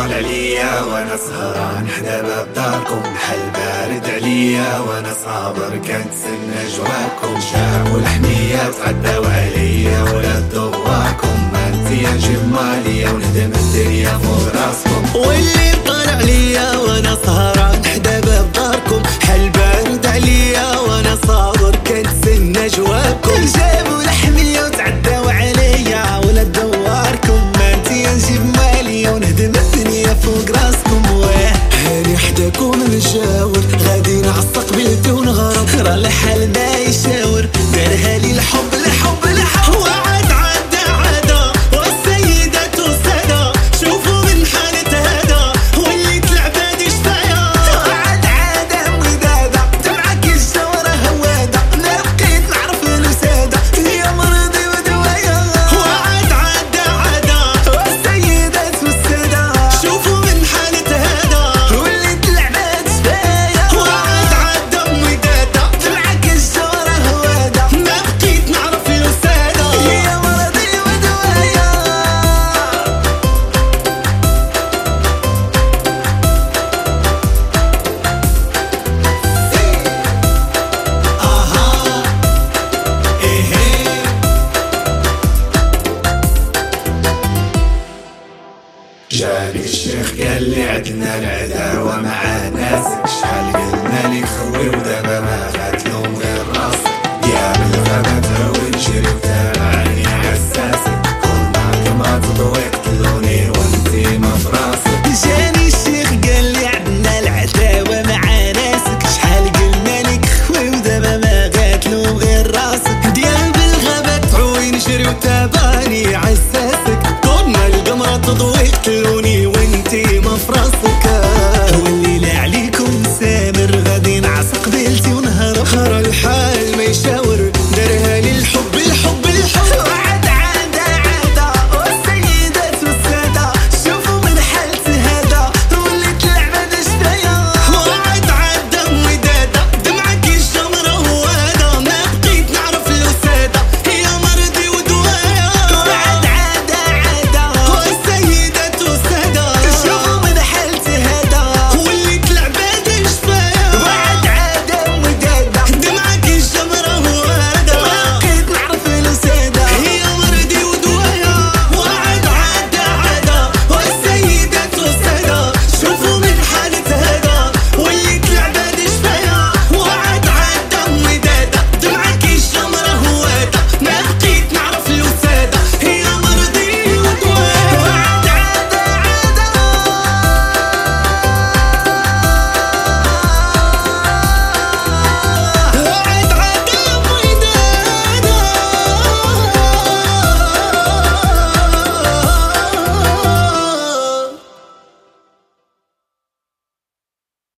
طال عليا وأنا سهران حدا باب داركم حل بارد عليا وأنا صابر كنتسنى جواكم شعب والحمية تغدوا عليا ولا Red-headed الشيخ قال لي عدنا العداوه مع ناسك شحال قلنا لك خوي ودابا ما